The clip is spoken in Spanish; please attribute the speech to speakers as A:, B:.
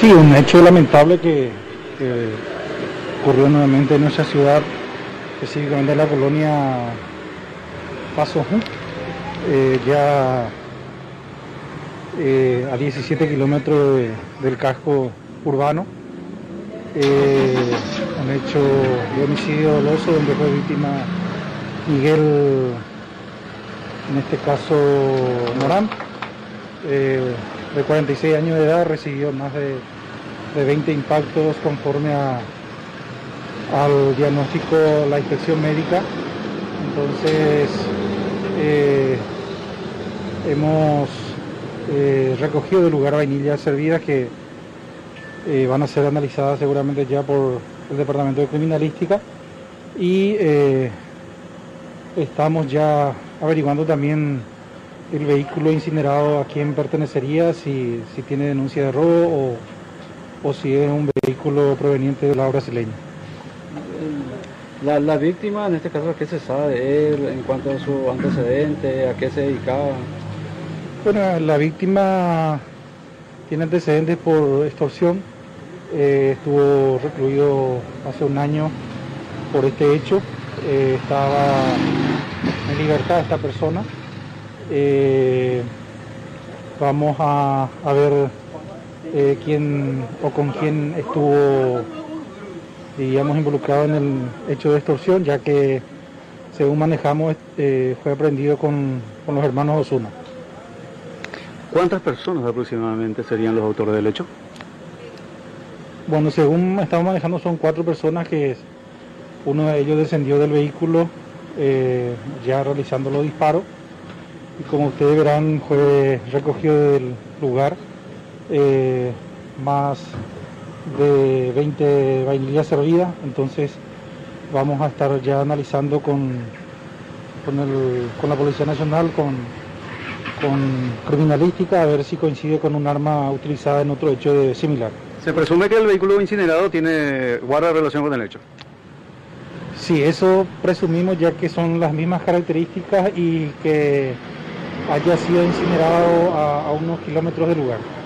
A: Sí, un hecho lamentable que, ocurrió nuevamente en nuestra ciudad, específicamente en la colonia Paso eh, ya eh, a 17 kilómetros de- del casco urbano. Eh, un hecho de homicidio doloso donde fue víctima Miguel, en este caso Morán, eh, de 46 años de edad, recibió más de, de 20 impactos conforme a, al diagnóstico la inspección médica. Entonces, eh, hemos eh, recogido del lugar vainillas servidas que eh, van a ser analizadas seguramente ya por el Departamento de Criminalística y estamos ya averiguando también el vehículo incinerado a quién pertenecería, si, si tiene denuncia de robo o, o si es un vehículo proveniente de la brasileña.
B: La, la víctima, en este caso, ¿qué se sabe de él en cuanto a su antecedente, a qué se dedicaba?
A: Bueno, la víctima tiene antecedentes por extorsión, eh, estuvo recluido hace un año por este hecho, eh, estaba en libertad esta persona. Eh, vamos a, a ver eh, quién o con quién estuvo, digamos, involucrado en el hecho de extorsión, ya que según manejamos eh, fue aprendido con, con los hermanos Osuna.
C: ¿Cuántas personas aproximadamente serían los autores del hecho?
A: Bueno, según estamos manejando son cuatro personas que uno de ellos descendió del vehículo eh, ya realizando los disparos y como ustedes verán fue recogido del lugar eh, más de 20 vainillas servidas, entonces vamos a estar ya analizando con, con, el- con la Policía Nacional, con, con criminalística, a ver si coincide con un arma utilizada en otro hecho de similar.
C: Se presume que el vehículo incinerado tiene guarda relación con el hecho.
A: Sí, eso presumimos ya que son las mismas características y que haya sido incinerado a, a unos kilómetros del lugar.